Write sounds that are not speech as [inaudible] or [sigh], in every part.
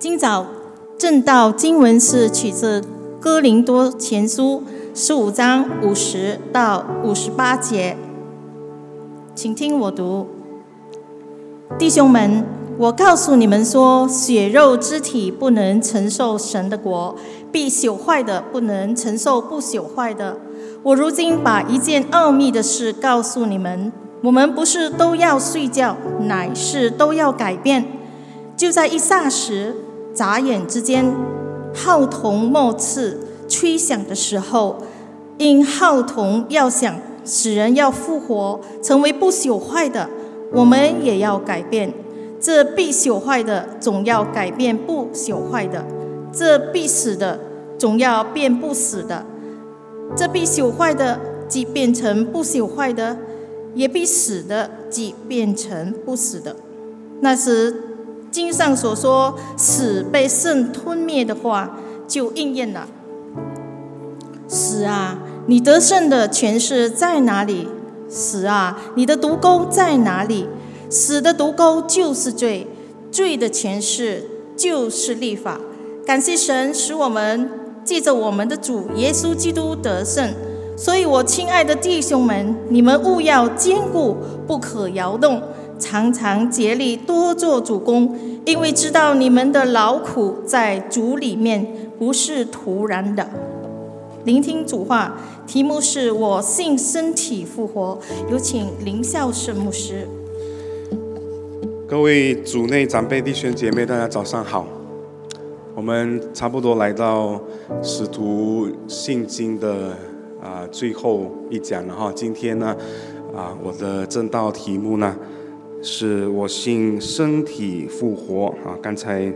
今早正道经文是取自哥林多前书十五章五十到五十八节，请听我读。弟兄们，我告诉你们说，血肉之体不能承受神的国，必朽坏的不能承受不朽坏的。我如今把一件奥秘的事告诉你们：我们不是都要睡觉，乃是都要改变。就在一霎时、眨眼之间，号筒末次吹响的时候，因号筒要响，使人要复活，成为不朽坏的。我们也要改变，这必朽坏的总要改变不朽坏的；这必死的总要变不死的；这必朽坏的即变成不朽坏的，也必死的即变成不死的。那时经上所说“死被圣吞灭”的话就应验了。死啊，你得胜的权势在哪里？死啊！你的毒钩在哪里？死的毒钩就是罪，罪的权势就是立法。感谢神，使我们借着我们的主耶稣基督得胜。所以我亲爱的弟兄们，你们务要坚固，不可摇动，常常竭力多做主公，因为知道你们的劳苦在主里面不是徒然的。聆听主话，题目是我信身体复活。有请林孝圣牧师。各位主内长辈弟兄姐妹，大家早上好。我们差不多来到使徒信经的啊最后一讲了哈。今天呢啊我的正道题目呢是我信身体复活啊。刚才。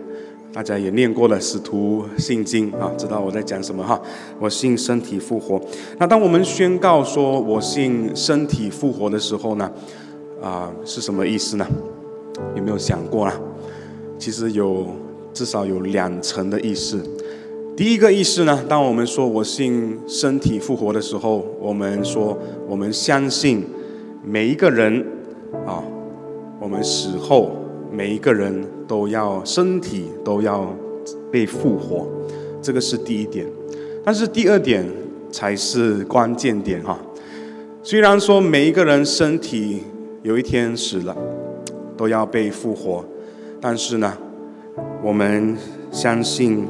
大家也念过了《使徒信经》啊，知道我在讲什么哈？我信身体复活。那当我们宣告说我信身体复活的时候呢，啊，是什么意思呢？有没有想过啊？其实有至少有两层的意思。第一个意思呢，当我们说我信身体复活的时候，我们说我们相信每一个人啊，我们死后。每一个人都要身体都要被复活，这个是第一点。但是第二点才是关键点哈。虽然说每一个人身体有一天死了，都要被复活，但是呢，我们相信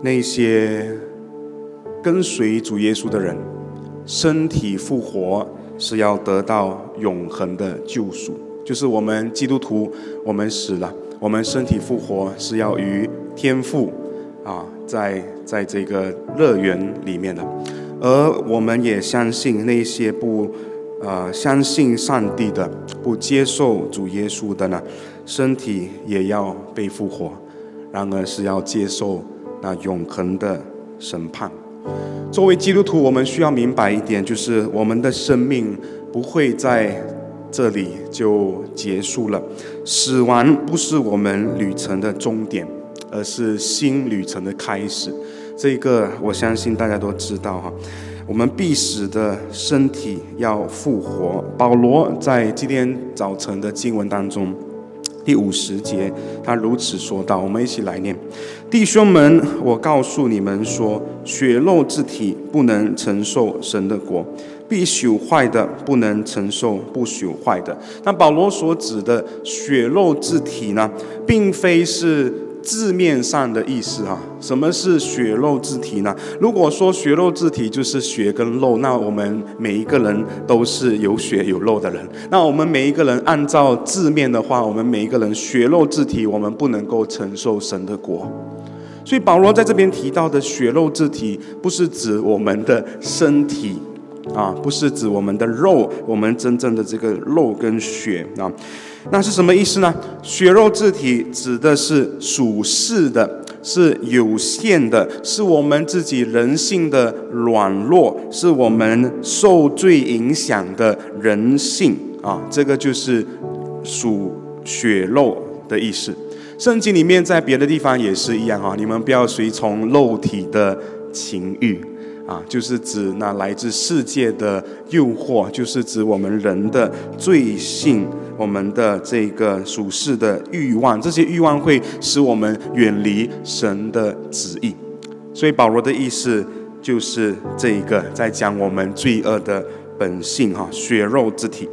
那些跟随主耶稣的人，身体复活是要得到永恒的救赎。就是我们基督徒，我们死了，我们身体复活是要与天父啊，在在这个乐园里面的，而我们也相信那些不啊相信上帝的、不接受主耶稣的呢，身体也要被复活，然而是要接受那永恒的审判。作为基督徒，我们需要明白一点，就是我们的生命不会在。这里就结束了。死亡不是我们旅程的终点，而是新旅程的开始。这个我相信大家都知道哈。我们必死的身体要复活。保罗在今天早晨的经文当中，第五十节，他如此说道：“我们一起来念，弟兄们，我告诉你们说，血肉之体不能承受神的国。”必朽坏的不能承受不朽坏的。那保罗所指的血肉之体呢，并非是字面上的意思啊。什么是血肉之体呢？如果说血肉之体就是血跟肉，那我们每一个人都是有血有肉的人。那我们每一个人按照字面的话，我们每一个人血肉之体，我们不能够承受神的国。所以保罗在这边提到的血肉之体，不是指我们的身体。啊，不是指我们的肉，我们真正的这个肉跟血啊，那是什么意思呢？血肉之体指的是属世的，是有限的，是我们自己人性的软弱，是我们受罪影响的人性啊，这个就是属血肉的意思。圣经里面在别的地方也是一样啊，你们不要随从肉体的情欲。啊，就是指那来自世界的诱惑，就是指我们人的罪性我们的这个属世的欲望，这些欲望会使我们远离神的旨意。所以保罗的意思就是这一个，在讲我们罪恶的本性哈，血肉之体。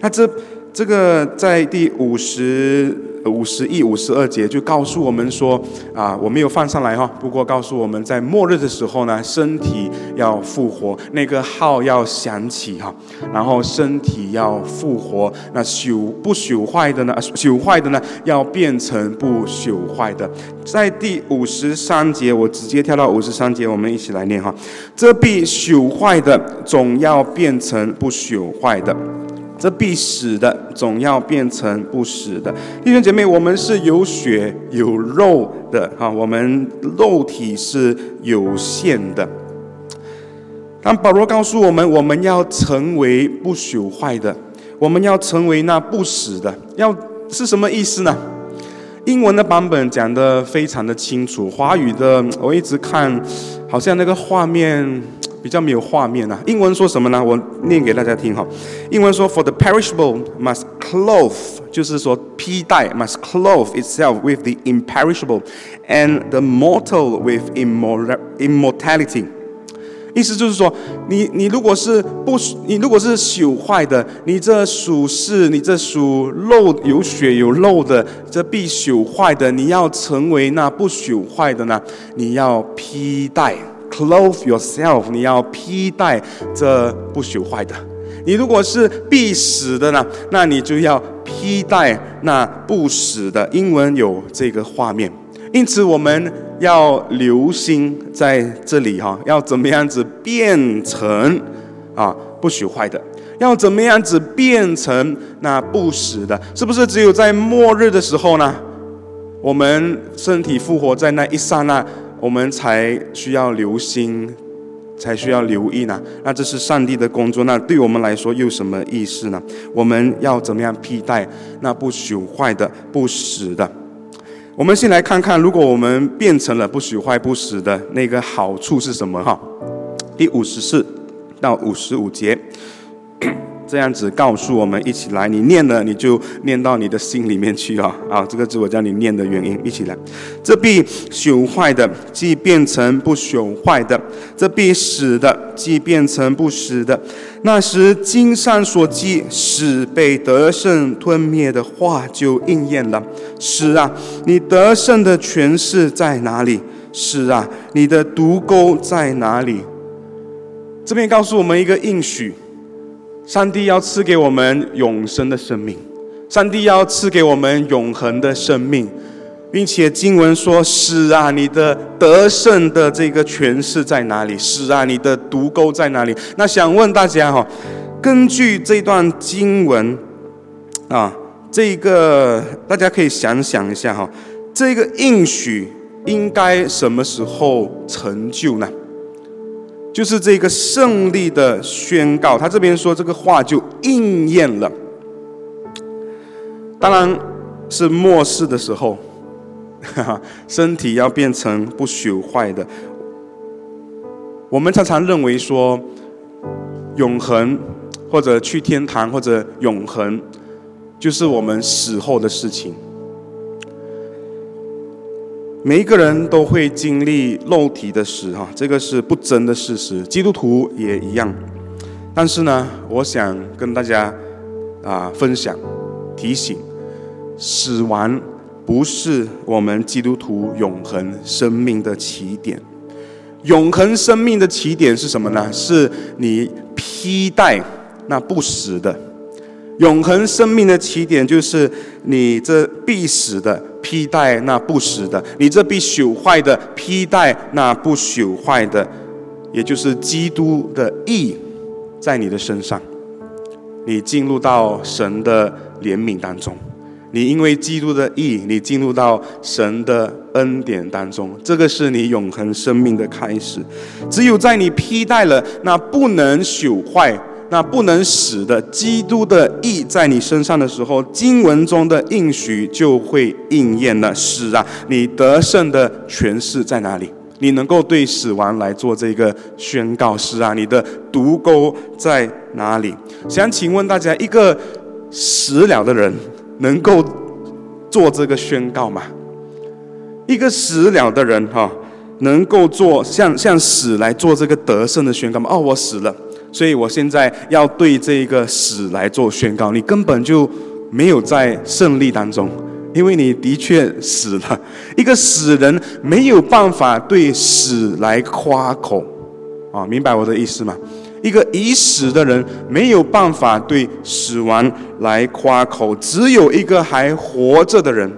那这这个在第五十。五十一五十二节就告诉我们说啊，我没有放上来哈。不过告诉我们在末日的时候呢，身体要复活，那个号要响起哈，然后身体要复活，那朽不朽坏的呢？朽坏的呢，要变成不朽坏的。在第五十三节，我直接跳到五十三节，我们一起来念哈。这必朽坏的，总要变成不朽坏的。这必死的，总要变成不死的。弟兄姐妹，我们是有血有肉的哈，我们肉体是有限的。当保罗告诉我们，我们要成为不朽坏的，我们要成为那不死的，要是什么意思呢？英文的版本讲的非常的清楚，华语的我一直看，好像那个画面。比较没有画面啊。英文说什么呢？我念给大家听哈。英文说：“For the perishable must clothe，就是说披戴，must clothe itself with the imperishable，and the mortal with immortality。”意思就是说，你你如果是不，你如果是朽坏的，你这属是，你这属肉有血有肉的，这必朽坏的，你要成为那不朽坏的呢？你要披戴。Clothe yourself，你要披戴这不朽坏的。你如果是必死的呢，那你就要披戴那不死的。英文有这个画面，因此我们要留心在这里哈，要怎么样子变成啊不朽坏的？要怎么样子变成那不死的？是不是只有在末日的时候呢？我们身体复活在那一刹那？我们才需要留心，才需要留意呢。那这是上帝的工作，那对我们来说又什么意思呢？我们要怎么样替代那不朽坏的、不死的？我们先来看看，如果我们变成了不朽坏、不死的那个好处是什么？哈，第五十四到五十五节。这样子告诉我们，一起来，你念了，你就念到你的心里面去啊！啊，这个是我叫你念的原因。一起来，这必朽坏的，即变成不朽坏的；这必死的，即变成不死的。那时经上所记死被得胜吞灭的话就应验了。是啊，你得胜的权势在哪里？是啊，你的毒钩在哪里？这边告诉我们一个应许。上帝要赐给我们永生的生命，上帝要赐给我们永恒的生命，并且经文说：“是啊，你的得胜的这个权势在哪里？是啊，你的毒钩在哪里？”那想问大家哈，根据这段经文啊，这个大家可以想想一下哈，这个应许应该什么时候成就呢？就是这个胜利的宣告，他这边说这个话就应验了。当然是末世的时候，[laughs] 身体要变成不朽坏的。我们常常认为说，永恒或者去天堂或者永恒，就是我们死后的事情。每一个人都会经历肉体的死，哈，这个是不争的事实。基督徒也一样。但是呢，我想跟大家啊分享、提醒：死亡不是我们基督徒永恒生命的起点。永恒生命的起点是什么呢？是你披戴那不死的。永恒生命的起点就是你这必死的。披戴那不死的，你这必朽坏的；披戴那不朽坏的，也就是基督的义，在你的身上，你进入到神的怜悯当中，你因为基督的义，你进入到神的恩典当中，这个是你永恒生命的开始。只有在你披戴了那不能朽坏。那不能死的基督的义在你身上的时候，经文中的应许就会应验了。是啊，你得胜的权势在哪里？你能够对死亡来做这个宣告？是啊，你的毒钩在哪里？想请问大家，一个死了的人能够做这个宣告吗？一个死了的人哈，能够做像像死来做这个得胜的宣告吗？哦，我死了，所以我现在要对这个死来做宣告。你根本就没有在胜利当中，因为你的确死了。一个死人没有办法对死来夸口，啊，明白我的意思吗？一个已死的人没有办法对死亡来夸口，只有一个还活着的人。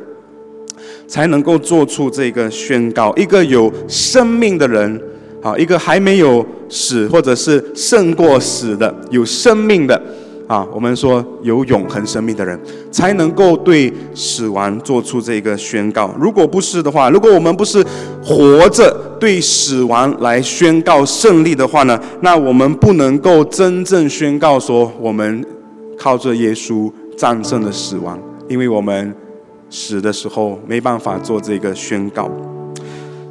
才能够做出这个宣告。一个有生命的人，啊，一个还没有死或者是胜过死的有生命的，啊，我们说有永恒生命的人，才能够对死亡做出这个宣告。如果不是的话，如果我们不是活着对死亡来宣告胜利的话呢，那我们不能够真正宣告说我们靠着耶稣战胜了死亡，因为我们。死的时候没办法做这个宣告，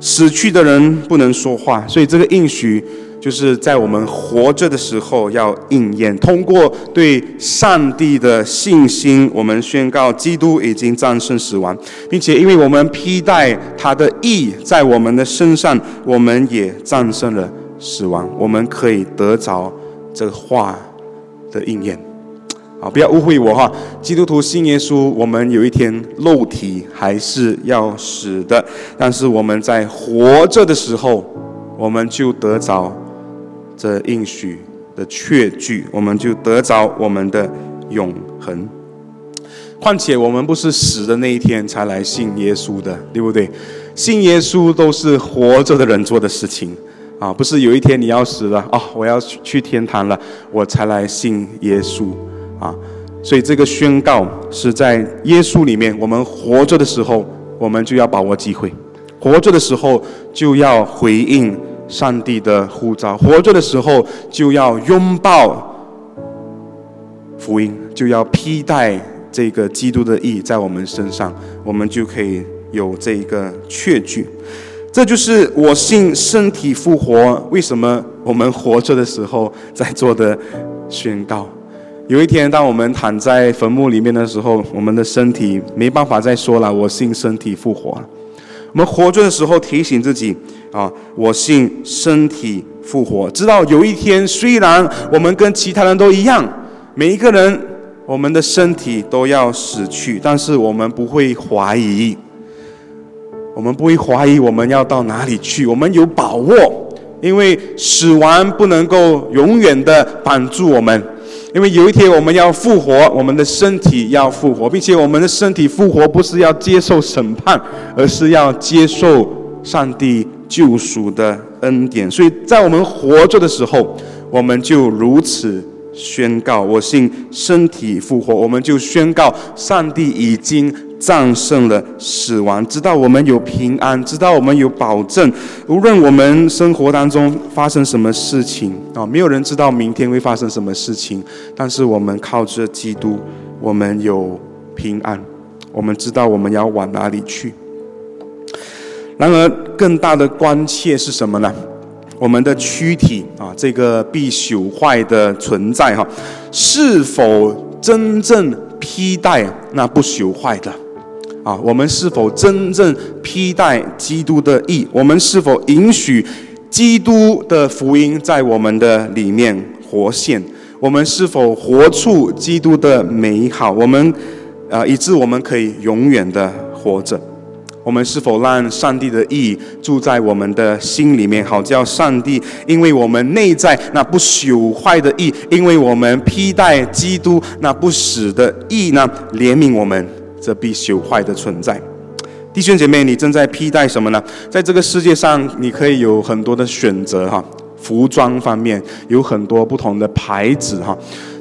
死去的人不能说话，所以这个应许就是在我们活着的时候要应验。通过对上帝的信心，我们宣告基督已经战胜死亡，并且因为我们披戴他的义在我们的身上，我们也战胜了死亡。我们可以得着这话的应验。啊，不要误会我哈！基督徒信耶稣，我们有一天肉体还是要死的，但是我们在活着的时候，我们就得着这应许的确据，我们就得着我们的永恒。况且我们不是死的那一天才来信耶稣的，对不对？信耶稣都是活着的人做的事情啊，不是有一天你要死了啊，我要去去天堂了，我才来信耶稣。啊，所以这个宣告是在耶稣里面。我们活着的时候，我们就要把握机会；活着的时候就要回应上帝的呼召；活着的时候就要拥抱福音，就要披戴这个基督的义在我们身上，我们就可以有这一个确据。这就是我信身体复活，为什么我们活着的时候在做的宣告。有一天，当我们躺在坟墓里面的时候，我们的身体没办法再说了。我信身体复活了。我们活着的时候提醒自己啊，我信身体复活，知道有一天，虽然我们跟其他人都一样，每一个人我们的身体都要死去，但是我们不会怀疑，我们不会怀疑我们要到哪里去，我们有把握，因为死亡不能够永远的绑住我们。因为有一天我们要复活，我们的身体要复活，并且我们的身体复活不是要接受审判，而是要接受上帝救赎的恩典。所以在我们活着的时候，我们就如此。宣告我信身体复活，我们就宣告上帝已经战胜了死亡，知道我们有平安，知道我们有保证。无论我们生活当中发生什么事情啊，没有人知道明天会发生什么事情，但是我们靠着基督，我们有平安，我们知道我们要往哪里去。然而，更大的关切是什么呢？我们的躯体啊，这个必朽坏的存在哈，是否真正披戴那不朽坏的？啊，我们是否真正披戴基督的义？我们是否允许基督的福音在我们的里面活现？我们是否活出基督的美好？我们啊，以致我们可以永远的活着。我们是否让上帝的意住在我们的心里面，好叫上帝因为我们内在那不朽坏的意，因为我们披戴基督那不死的意呢，怜悯我们这必朽坏的存在。弟兄姐妹，你正在披戴什么呢？在这个世界上，你可以有很多的选择哈，服装方面有很多不同的牌子哈。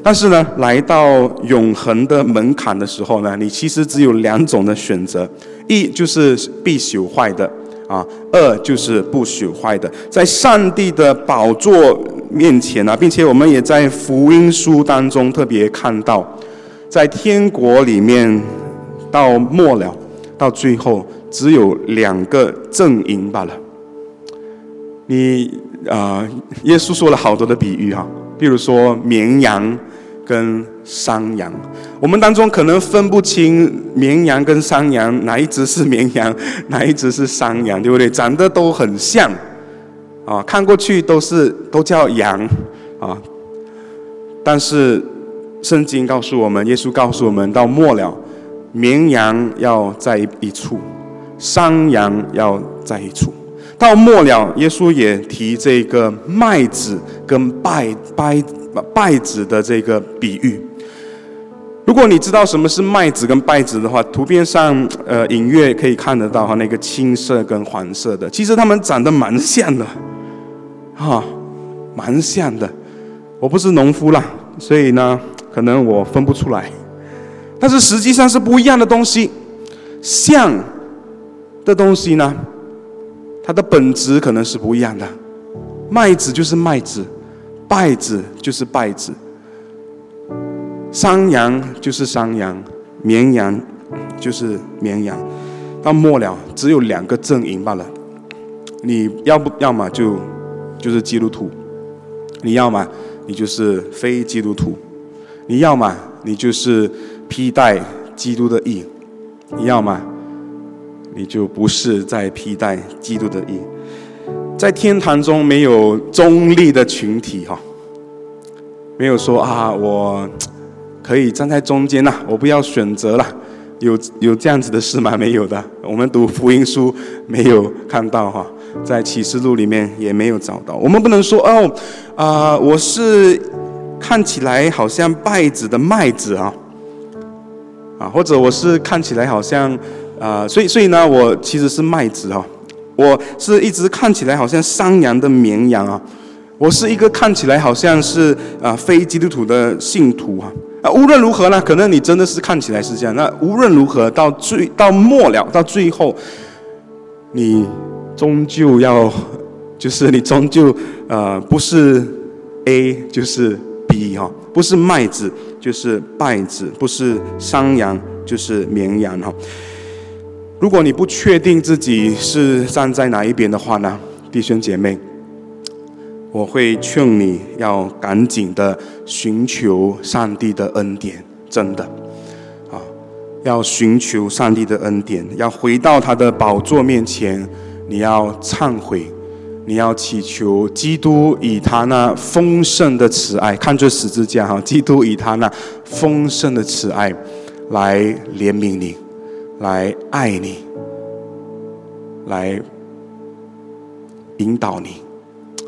但是呢，来到永恒的门槛的时候呢，你其实只有两种的选择：一就是必朽坏的啊；二就是不朽坏的。在上帝的宝座面前呢，并且我们也在福音书当中特别看到，在天国里面到末了，到最后只有两个阵营罢了。你啊，耶稣说了好多的比喻哈，比如说绵羊。跟山羊。我们当中可能分不清绵羊跟山羊哪一只是绵羊，[laughs] 哪一只是山羊，对不对？长得都很像，啊，看过去都是都叫羊，啊。但是圣经告诉我们，耶稣告诉我们，到末了，绵羊要在一处，山羊要在一处。到末了，耶稣也提这个麦子跟稗稗稗子的这个比喻。如果你知道什么是麦子跟稗子的话，图片上呃隐约可以看得到哈，那个青色跟黄色的，其实它们长得蛮像的，哈，蛮像的。我不是农夫啦，所以呢，可能我分不出来。但是实际上是不一样的东西，像的东西呢，它的本质可能是不一样的。麦子就是麦子，稗子就是稗子。山羊就是山羊，绵羊就是绵羊。到末了，只有两个阵营罢了。你要不要么就就是基督徒，你要么。你就是非基督徒，你要么你就是披戴基督的义，你要吗你就不是在披戴基督的义。在天堂中没有中立的群体哈，没有说啊，我可以站在中间呐，我不要选择了，有有这样子的事吗？没有的，我们读福音书没有看到哈。在启示录里面也没有找到。我们不能说哦，啊，我是看起来好像稗子的麦子啊，啊，或者我是看起来好像啊，所以所以呢，我其实是麦子啊，我是一直看起来好像山羊的绵羊啊，我是一个看起来好像是啊非基督徒的信徒啊，啊，无论如何呢，可能你真的是看起来是这样。那无论如何，到最到末了，到最后，你。终究要，就是你终究呃不是 A 就是 B 哈，不是麦子就是败子，不是山羊就是绵羊哈。如果你不确定自己是站在哪一边的话呢，弟兄姐妹，我会劝你要赶紧的寻求上帝的恩典，真的啊，要寻求上帝的恩典，要回到他的宝座面前。你要忏悔，你要祈求基督以他那丰盛的慈爱，看这十字架哈，基督以他那丰盛的慈爱来怜悯你，来爱你，来引导你。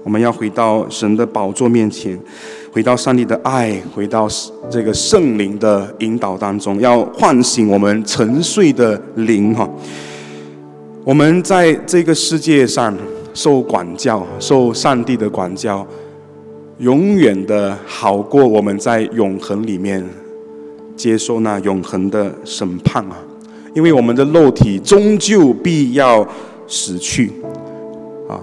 我们要回到神的宝座面前，回到上帝的爱，回到这个圣灵的引导当中，要唤醒我们沉睡的灵哈。我们在这个世界上受管教，受上帝的管教，永远的好过我们在永恒里面接受那永恒的审判啊！因为我们的肉体终究必要死去啊，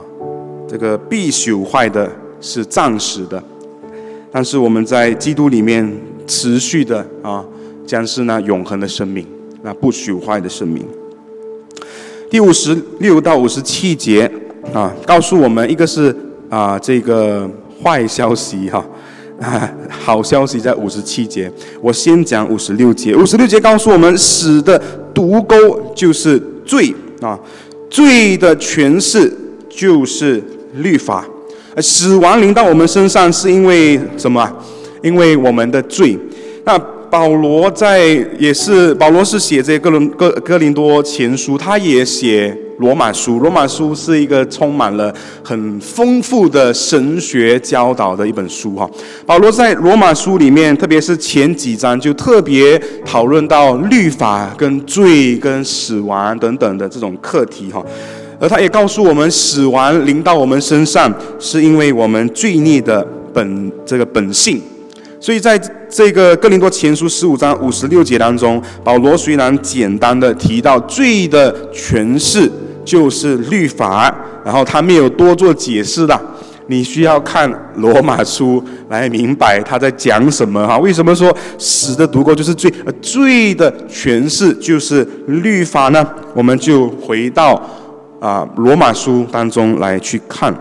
这个必朽坏的是暂时的，但是我们在基督里面持续的啊，将是那永恒的生命，那不朽坏的生命。第五十六到五十七节啊，告诉我们一个是啊这个坏消息哈，好消息在五十七节。我先讲五十六节。五十六节告诉我们，死的毒钩就是罪啊，罪的诠释就是律法。死亡临到我们身上是因为什么？因为我们的罪。那保罗在也是保罗是写这哥伦哥哥林多前书，他也写罗马书。罗马书是一个充满了很丰富的神学教导的一本书哈。保罗在罗马书里面，特别是前几章，就特别讨论到律法跟罪跟死亡等等的这种课题哈。而他也告诉我们，死亡临到我们身上，是因为我们罪孽的本这个本性。所以在这个哥林多前书十五章五十六节当中，保罗虽然简单的提到罪的诠释就是律法，然后他没有多做解释的。你需要看罗马书来明白他在讲什么哈？为什么说死的读过就是罪？而罪的诠释就是律法呢？我们就回到啊罗马书当中来去看。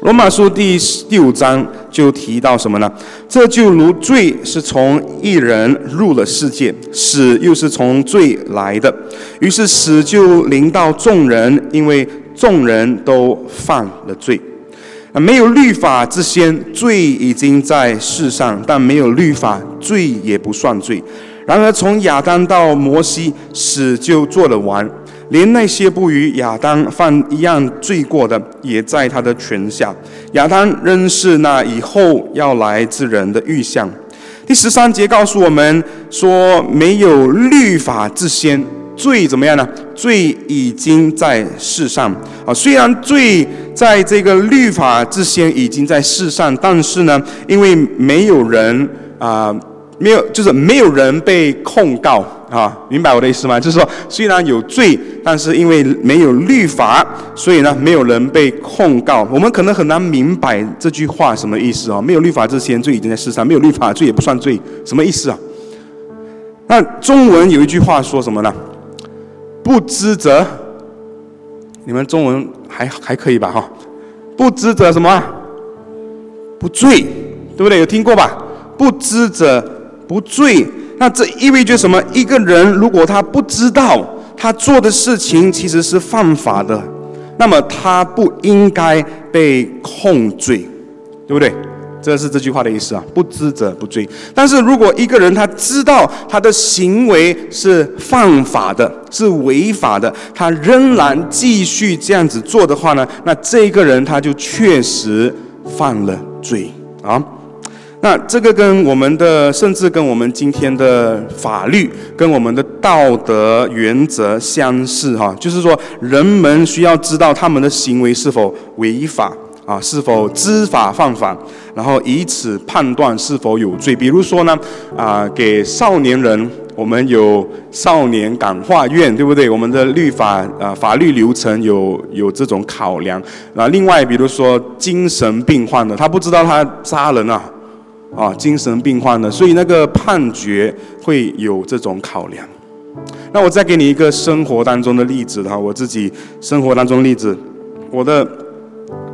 罗马书第第五章就提到什么呢？这就如罪是从一人入了世界，死又是从罪来的，于是死就临到众人，因为众人都犯了罪。啊，没有律法之先，罪已经在世上，但没有律法，罪也不算罪。然而从亚当到摩西，死就做了完。连那些不与亚当犯一样罪过的，也在他的权下。亚当仍是那以后要来之人的预象。第十三节告诉我们说，没有律法之先，罪怎么样呢？罪已经在世上啊。虽然罪在这个律法之先已经在世上，但是呢，因为没有人啊。没有，就是没有人被控告啊，明白我的意思吗？就是说，虽然有罪，但是因为没有律法，所以呢，没有人被控告。我们可能很难明白这句话什么意思啊？没有律法之前，罪已经在世上；没有律法，罪也不算罪，什么意思啊？那中文有一句话说什么呢？不知者，你们中文还还可以吧？哈，不知者什么？不罪，对不对？有听过吧？不知者。不罪，那这意味着什么？一个人如果他不知道他做的事情其实是犯法的，那么他不应该被控罪，对不对？这是这句话的意思啊。不知者不罪。但是如果一个人他知道他的行为是犯法的，是违法的，他仍然继续这样子做的话呢？那这个人他就确实犯了罪啊。那这个跟我们的，甚至跟我们今天的法律、跟我们的道德原则相似哈，就是说，人们需要知道他们的行为是否违法啊，是否知法犯法，然后以此判断是否有罪。比如说呢，啊，给少年人，我们有少年感化院，对不对？我们的律法啊，法律流程有有这种考量。那另外，比如说精神病患的，他不知道他杀人啊。啊，精神病患的，所以那个判决会有这种考量。那我再给你一个生活当中的例子哈，我自己生活当中例子，我的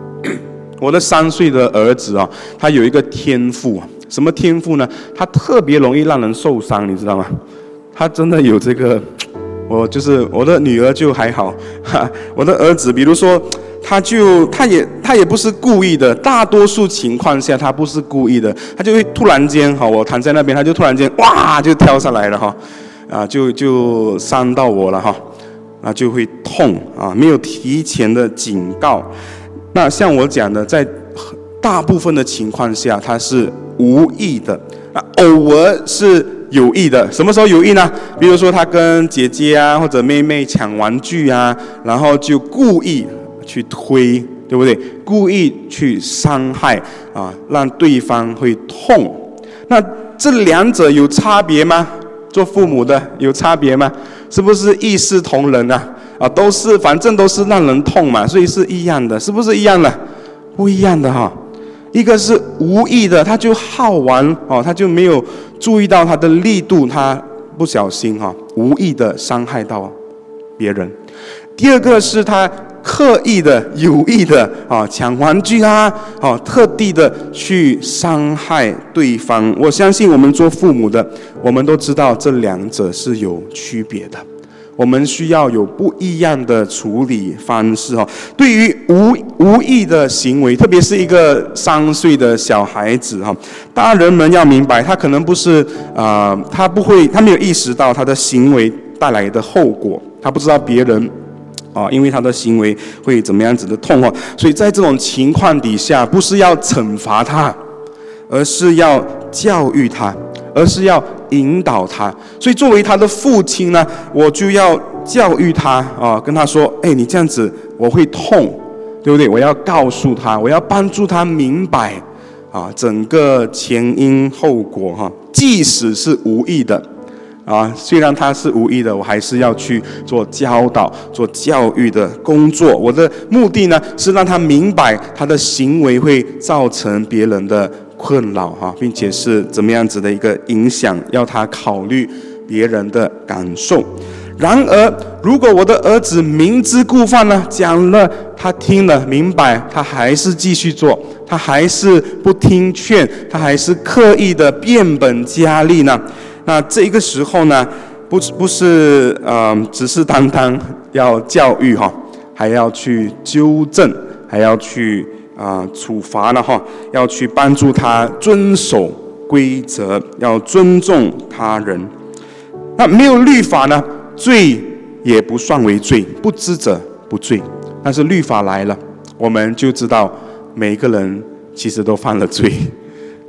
[coughs] 我的三岁的儿子啊，他有一个天赋，什么天赋呢？他特别容易让人受伤，你知道吗？他真的有这个，我就是我的女儿就还好，哈，我的儿子，比如说。他就他也他也不是故意的，大多数情况下他不是故意的，他就会突然间哈，我躺在那边，他就突然间哇就跳上来了哈，啊就就伤到我了哈，啊就会痛啊，没有提前的警告。那像我讲的，在大部分的情况下他是无意的，啊偶尔是有意的。什么时候有意呢？比如说他跟姐姐啊或者妹妹抢玩具啊，然后就故意。去推，对不对？故意去伤害啊，让对方会痛。那这两者有差别吗？做父母的有差别吗？是不是一视同仁啊？啊，都是，反正都是让人痛嘛，所以是一样的，是不是一样的？不一样的哈。一个是无意的，他就好玩哦，他就没有注意到他的力度，他不小心哈，无意的伤害到别人。第二个是他。刻意的、有意的啊，抢玩具啊，哦，特地的去伤害对方。我相信我们做父母的，我们都知道这两者是有区别的。我们需要有不一样的处理方式哦。对于无无意的行为，特别是一个三岁的小孩子哈，大人们要明白，他可能不是啊，他不会，他没有意识到他的行为带来的后果，他不知道别人。啊，因为他的行为会怎么样子的痛哦，所以在这种情况底下，不是要惩罚他，而是要教育他，而是要引导他。所以作为他的父亲呢，我就要教育他啊，跟他说：“哎，你这样子我会痛，对不对？我要告诉他，我要帮助他明白啊，整个前因后果哈，即使是无意的。”啊，虽然他是无意的，我还是要去做教导、做教育的工作。我的目的呢，是让他明白他的行为会造成别人的困扰哈，并且是怎么样子的一个影响，要他考虑别人的感受。然而，如果我的儿子明知故犯呢，讲了他听了明白，他还是继续做，他还是不听劝，他还是刻意的变本加厉呢？那这个时候呢，不不是呃，只是单单要教育哈，还要去纠正，还要去啊处罚了哈，要去帮助他遵守规则，要尊重他人。那没有律法呢？罪也不算为罪，不知者不罪。但是律法来了，我们就知道每一个人其实都犯了罪，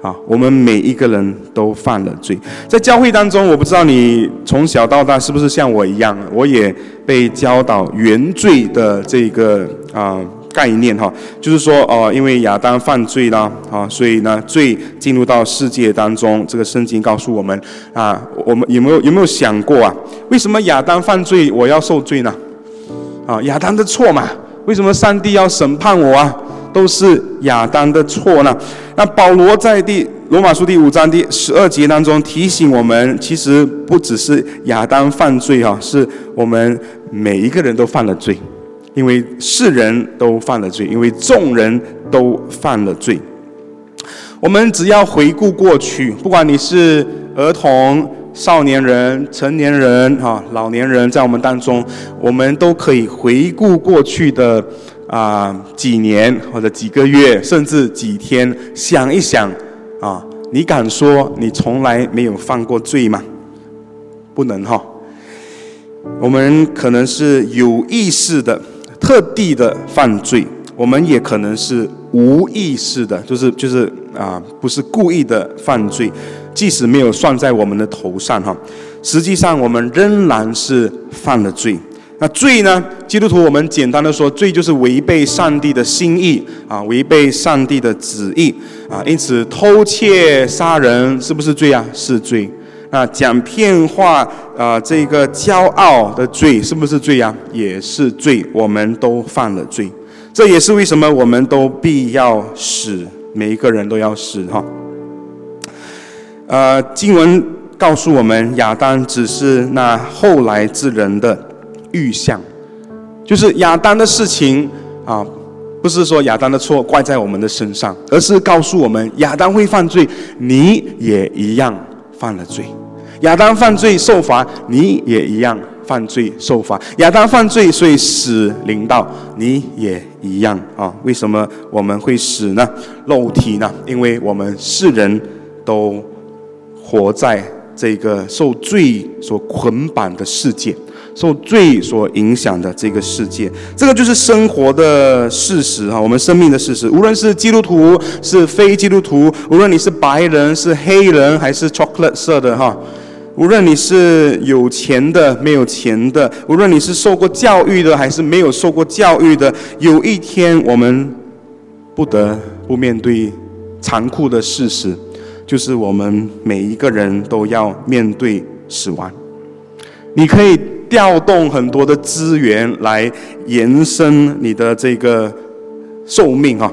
啊，我们每一个人都犯了罪。在教会当中，我不知道你从小到大是不是像我一样，我也被教导原罪的这个啊。概念哈，就是说哦，因为亚当犯罪了啊，所以呢，罪进入到世界当中。这个圣经告诉我们啊，我们有没有有没有想过啊？为什么亚当犯罪，我要受罪呢？啊，亚当的错嘛？为什么上帝要审判我啊？都是亚当的错呢？那保罗在第罗马书第五章第十二节当中提醒我们，其实不只是亚当犯罪啊，是我们每一个人都犯了罪。因为世人都犯了罪，因为众人都犯了罪。我们只要回顾过去，不管你是儿童、少年人、成年人、哈老年人，在我们当中，我们都可以回顾过去的啊几年或者几个月，甚至几天，想一想啊，你敢说你从来没有犯过罪吗？不能哈。我们可能是有意识的。特地的犯罪，我们也可能是无意识的，就是就是啊，不是故意的犯罪，即使没有算在我们的头上哈，实际上我们仍然是犯了罪。那罪呢？基督徒我们简单的说，罪就是违背上帝的心意啊，违背上帝的旨意啊。因此，偷窃、杀人是不是罪啊？是罪。那讲骗话啊，这个骄傲的罪是不是罪呀？也是罪，我们都犯了罪。这也是为什么我们都必要死，每一个人都要死哈。呃，经文告诉我们，亚当只是那后来之人的预象，就是亚当的事情啊，不是说亚当的错怪在我们的身上，而是告诉我们，亚当会犯罪，你也一样。犯了罪，亚当犯罪受罚，你也一样犯罪受罚。亚当犯罪，所以死临到，你也一样啊？为什么我们会死呢？肉体呢？因为我们世人都活在这个受罪所捆绑的世界。受罪所影响的这个世界，这个就是生活的事实哈。我们生命的事实，无论是基督徒是非基督徒，无论你是白人是黑人还是 chocolate 色的哈，无论你是有钱的没有钱的，无论你是受过教育的还是没有受过教育的，有一天我们不得不面对残酷的事实，就是我们每一个人都要面对死亡。你可以。调动很多的资源来延伸你的这个寿命哈，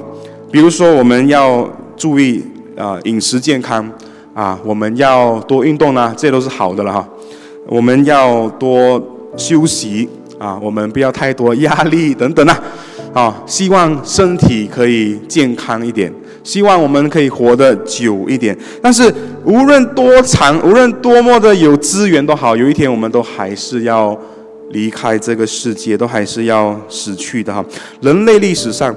比如说我们要注意啊饮食健康啊，我们要多运动呢，这都是好的了哈。我们要多休息啊，我们不要太多压力等等啊，啊，希望身体可以健康一点。希望我们可以活得久一点，但是无论多长，无论多么的有资源都好，有一天我们都还是要离开这个世界，都还是要死去的哈。人类历史上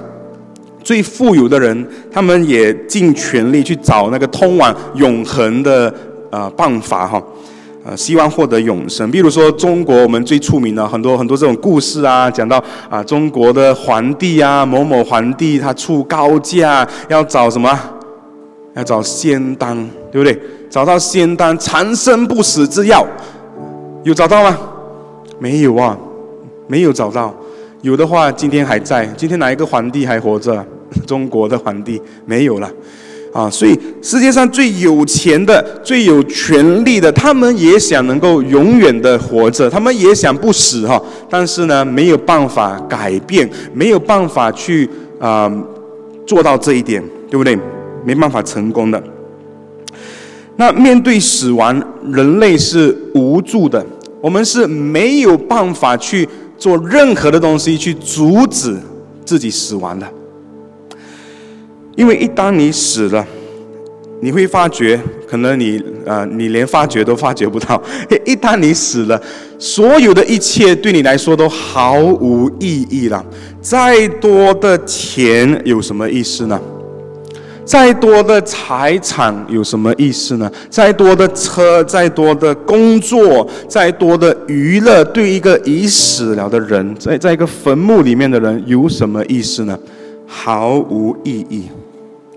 最富有的人，他们也尽全力去找那个通往永恒的呃办法哈。呃，希望获得永生。比如说，中国我们最出名的很多很多这种故事啊，讲到啊，中国的皇帝啊，某某皇帝他出高价要找什么？要找仙丹，对不对？找到仙丹，长生不死之药，有找到吗？没有啊，没有找到。有的话，今天还在。今天哪一个皇帝还活着？[laughs] 中国的皇帝没有了。啊，所以世界上最有钱的、最有权力的，他们也想能够永远的活着，他们也想不死哈。但是呢，没有办法改变，没有办法去啊做到这一点，对不对？没办法成功的。那面对死亡，人类是无助的，我们是没有办法去做任何的东西去阻止自己死亡的，因为一旦你死了，你会发觉，可能你啊，你连发觉都发觉不到。[laughs] 一旦你死了，所有的一切对你来说都毫无意义了。再多的钱有什么意思呢？再多的财产有什么意思呢？再多的车，再多的工作，再多的娱乐，对一个已死了的人，在在一个坟墓里面的人有什么意思呢？毫无意义，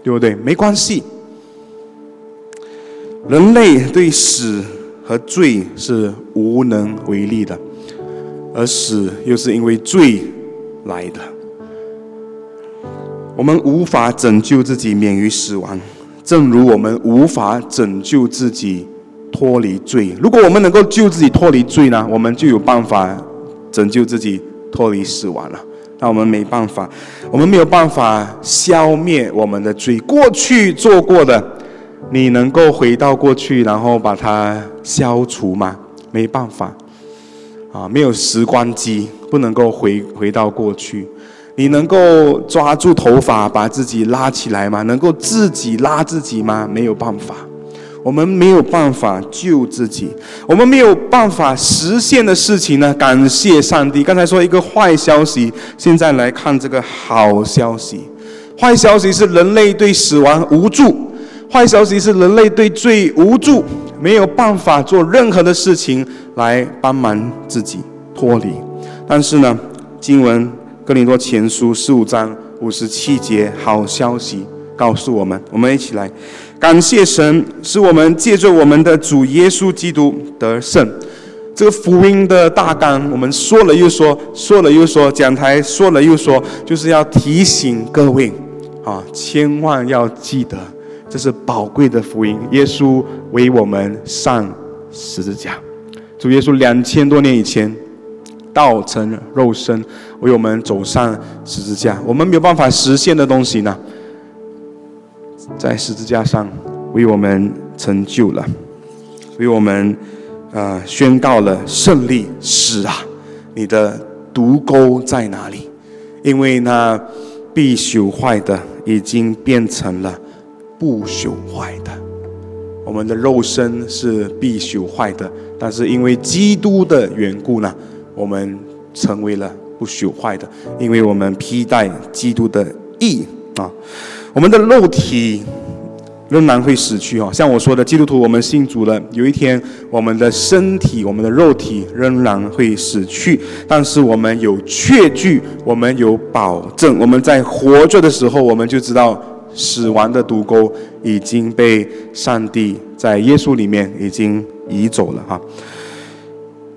对不对？没关系。人类对死和罪是无能为力的，而死又是因为罪来的。我们无法拯救自己免于死亡，正如我们无法拯救自己脱离罪。如果我们能够救自己脱离罪呢，我们就有办法拯救自己脱离死亡了。那我们没办法，我们没有办法消灭我们的罪。过去做过的，你能够回到过去，然后把它消除吗？没办法，啊，没有时光机，不能够回回到过去。你能够抓住头发把自己拉起来吗？能够自己拉自己吗？没有办法，我们没有办法救自己，我们没有办法实现的事情呢？感谢上帝。刚才说一个坏消息，现在来看这个好消息。坏消息是人类对死亡无助，坏消息是人类对罪无助，没有办法做任何的事情来帮忙自己脱离。但是呢，经文。哥林多前书十五章五十七节，好消息告诉我们，我们一起来感谢神，使我们借着我们的主耶稣基督得胜。这个福音的大纲，我们说了又说，说了又说，讲台说了又说，就是要提醒各位啊，千万要记得，这是宝贵的福音。耶稣为我们上十字架，主耶稣两千多年以前。道成肉身，为我们走上十字架。我们没有办法实现的东西呢，在十字架上为我们成就了，为我们啊宣告了胜利。死啊，你的毒钩在哪里？因为那必朽坏的已经变成了不朽坏的。我们的肉身是必朽坏的，但是因为基督的缘故呢？我们成为了不朽坏的，因为我们披戴基督的义啊。我们的肉体仍然会死去哦，像我说的，基督徒我们信主了，有一天我们的身体、我们的肉体仍然会死去，但是我们有确据，我们有保证，我们在活着的时候，我们就知道死亡的毒钩已经被上帝在耶稣里面已经移走了哈。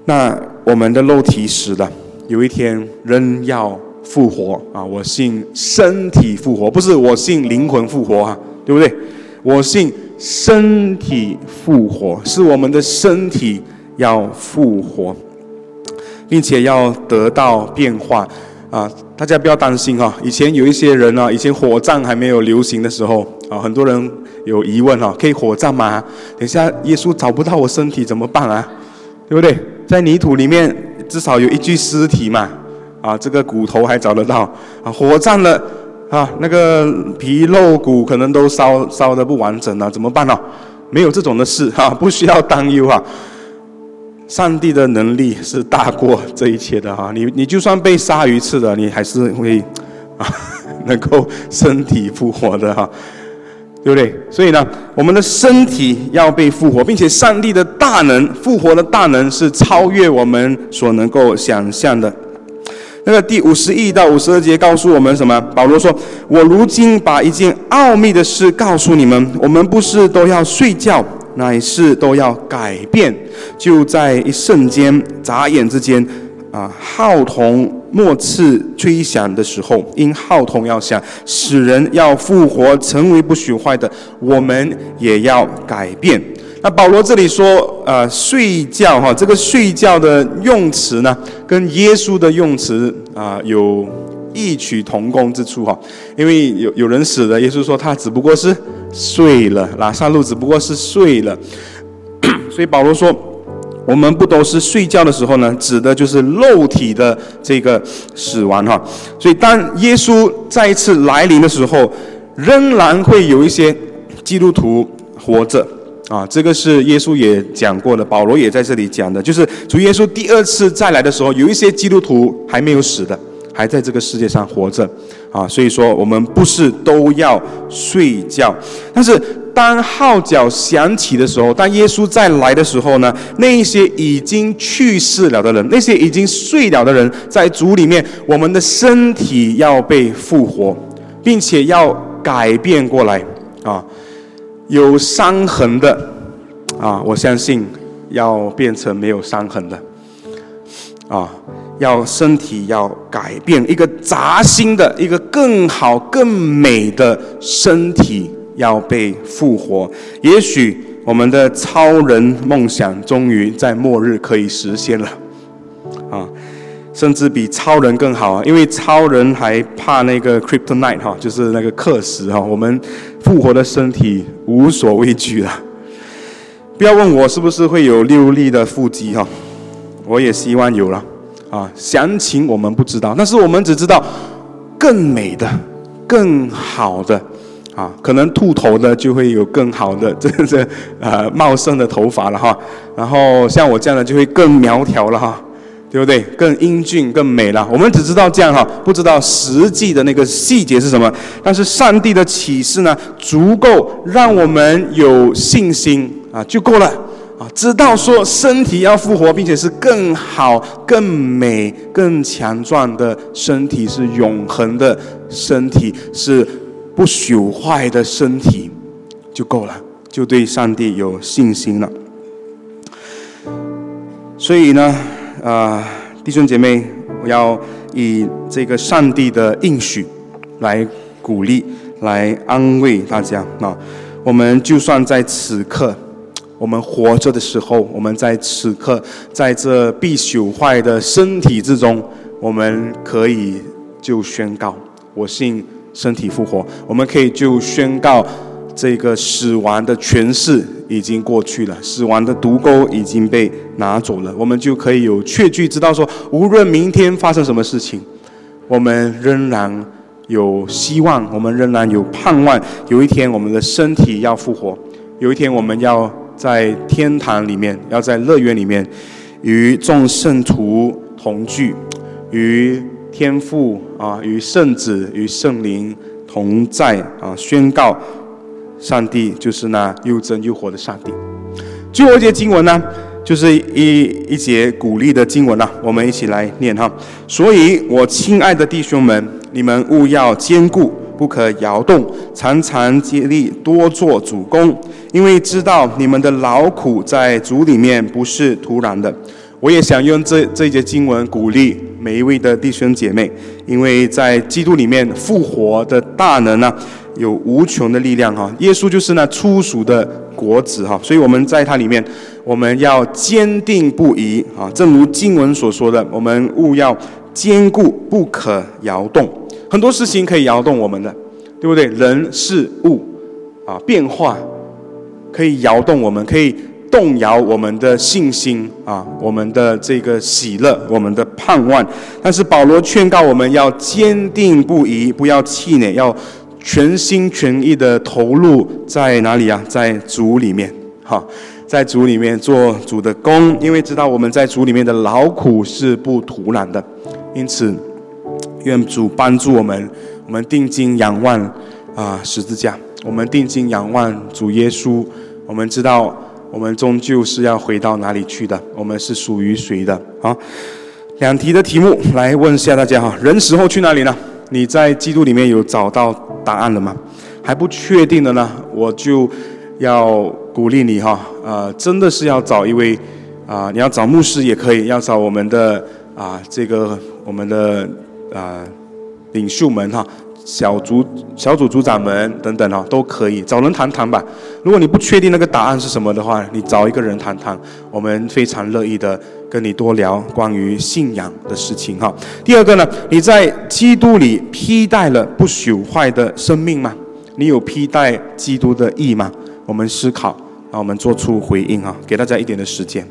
那我们的肉体死了，有一天仍要复活啊！我信身体复活，不是我信灵魂复活啊，对不对？我信身体复活，是我们的身体要复活，并且要得到变化啊！大家不要担心哈。以前有一些人啊，以前火葬还没有流行的时候啊，很多人有疑问哈，可以火葬吗？等下耶稣找不到我身体怎么办啊？对不对？在泥土里面至少有一具尸体嘛，啊，这个骨头还找得到啊，火葬了啊，那个皮肉骨可能都烧烧的不完整了，怎么办呢？没有这种的事哈，不需要担忧啊。上帝的能力是大过这一切的哈，你你就算被鲨鱼吃了，你还是会啊 [laughs] 能够身体复活的哈。对不对？所以呢，我们的身体要被复活，并且上帝的大能复活的大能是超越我们所能够想象的。那个第五十一到五十二节告诉我们什么？保罗说：“我如今把一件奥秘的事告诉你们，我们不是都要睡觉，乃是都要改变，就在一瞬间、眨眼之间。”啊，号筒末次吹响的时候，因号筒要响，使人要复活，成为不朽坏的，我们也要改变。那保罗这里说，呃，睡觉哈，这个睡觉的用词呢，跟耶稣的用词啊有异曲同工之处哈。因为有有人死了，耶稣说他只不过是睡了，拉萨路只不过是睡了，[clears throat] 所以保罗说。我们不都是睡觉的时候呢？指的就是肉体的这个死亡哈。所以当耶稣再一次来临的时候，仍然会有一些基督徒活着啊。这个是耶稣也讲过的，保罗也在这里讲的，就是主耶稣第二次再来的时候，有一些基督徒还没有死的，还在这个世界上活着啊。所以说，我们不是都要睡觉，但是。当号角响起的时候，当耶稣再来的时候呢？那一些已经去世了的人，那些已经睡了的人，在主里面，我们的身体要被复活，并且要改变过来啊！有伤痕的啊，我相信要变成没有伤痕的啊！要身体要改变，一个扎心的，一个更好、更美的身体。要被复活，也许我们的超人梦想终于在末日可以实现了，啊，甚至比超人更好啊！因为超人还怕那个 kryptonite 哈，就是那个克石哈。我们复活的身体无所畏惧了。不要问我是不是会有六粒的腹肌哈，我也希望有了啊。详情我们不知道，但是我们只知道更美的、更好的。啊，可能秃头的就会有更好的 [laughs] 这这呃茂盛的头发了哈，然后像我这样的就会更苗条了哈，对不对？更英俊、更美了。我们只知道这样哈，不知道实际的那个细节是什么。但是上帝的启示呢，足够让我们有信心啊，就够了啊。知道说身体要复活，并且是更好、更美、更强壮的身体，是永恒的身体，是。不朽坏的身体就够了，就对上帝有信心了。所以呢，啊，弟兄姐妹，我要以这个上帝的应许来鼓励、来安慰大家啊。我们就算在此刻，我们活着的时候，我们在此刻在这必朽坏的身体之中，我们可以就宣告：我信。身体复活，我们可以就宣告，这个死亡的权势已经过去了，死亡的毒钩已经被拿走了，我们就可以有确据知道说，无论明天发生什么事情，我们仍然有希望，我们仍然有盼望，有一天我们的身体要复活，有一天我们要在天堂里面，要在乐园里面，与众圣徒同聚，与。天父啊，与圣子与圣灵同在啊，宣告上帝就是那又真又活的上帝。最后一节经文呢，就是一一节鼓励的经文了，我们一起来念哈。所以我亲爱的弟兄们，你们务要坚固，不可摇动，常常竭力多做主公，因为知道你们的劳苦在主里面不是徒然的。我也想用这这节经文鼓励每一位的弟兄姐妹，因为在基督里面复活的大能呢，有无穷的力量哈。耶稣就是那初熟的果子哈，所以我们在它里面，我们要坚定不移啊。正如经文所说的，我们务要坚固，不可摇动。很多事情可以摇动我们的，对不对？人事物啊，变化可以摇动我们，可以。动摇我们的信心啊，我们的这个喜乐，我们的盼望。但是保罗劝告我们要坚定不移，不要气馁，要全心全意的投入在哪里啊？在主里面，哈，在主里面做主的工，因为知道我们在主里面的劳苦是不徒然的。因此，愿主帮助我们，我们定睛仰望啊十字架，我们定睛仰望主耶稣，我们知道。我们终究是要回到哪里去的？我们是属于谁的？啊，两题的题目来问一下大家哈。人死后去哪里呢？你在基督里面有找到答案了吗？还不确定的呢，我就要鼓励你哈。呃，真的是要找一位啊，你要找牧师也可以，要找我们的啊这个我们的啊领袖们哈。小组小组组长们等等哦，都可以找人谈谈吧。如果你不确定那个答案是什么的话，你找一个人谈谈，我们非常乐意的跟你多聊关于信仰的事情哈。第二个呢，你在基督里披戴了不朽坏的生命吗？你有披戴基督的义吗？我们思考，让我们做出回应哈，给大家一点的时间。